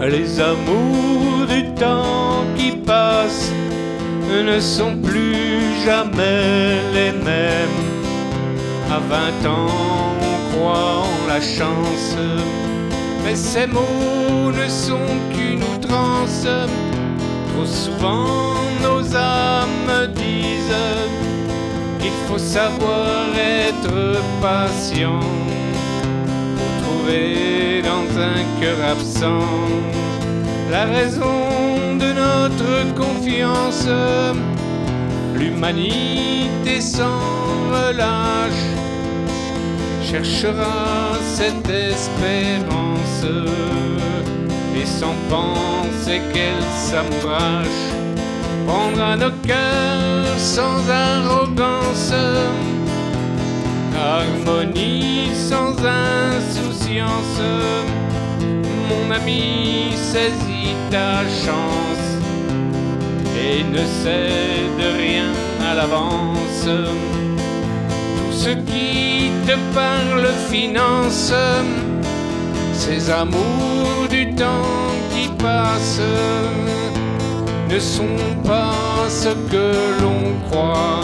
Les amours du temps qui passe ne sont plus jamais les mêmes. À vingt ans, on croit en la chance, mais ces mots ne sont qu'une outrance. Trop souvent, nos âmes disent qu'il faut savoir être patient trouver dans un cœur absent la raison de notre confiance. L'humanité sans relâche cherchera cette espérance et sans penser qu'elle s'embrache prendra nos cœurs sans arrogance, harmonie sans Mon ami, saisis ta chance et ne cède rien à l'avance. Tout ce qui te parle finance, ces amours du temps qui passe ne sont pas ce que l'on croit.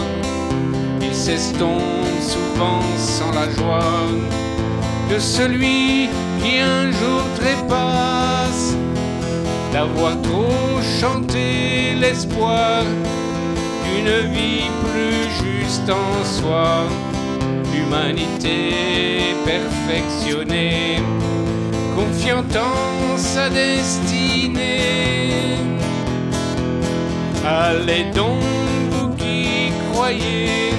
Ils s'estompent souvent sans la joie celui qui un jour trépasse. D'avoir trop chanté l'espoir d'une vie plus juste en soi, l'humanité perfectionnée, confiant en sa destinée. Allez donc, vous qui croyez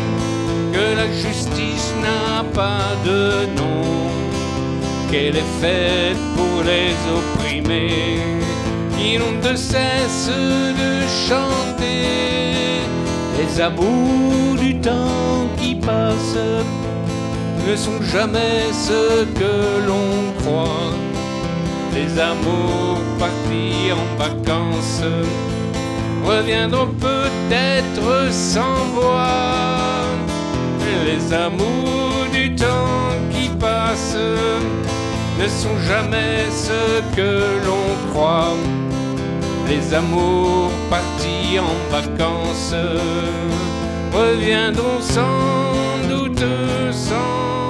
que la justice n'a pas de nom, qu'elle est faite pour les opprimés, qui n'ont de cesse de chanter les amours du temps qui passe ne sont jamais ce que l'on croit. Les amours partis en vacances reviendront peut-être sans voix. Les amours du temps qui passe ne sont jamais ce que l'on croit. Les amours partis en vacances reviendront sans doute sans.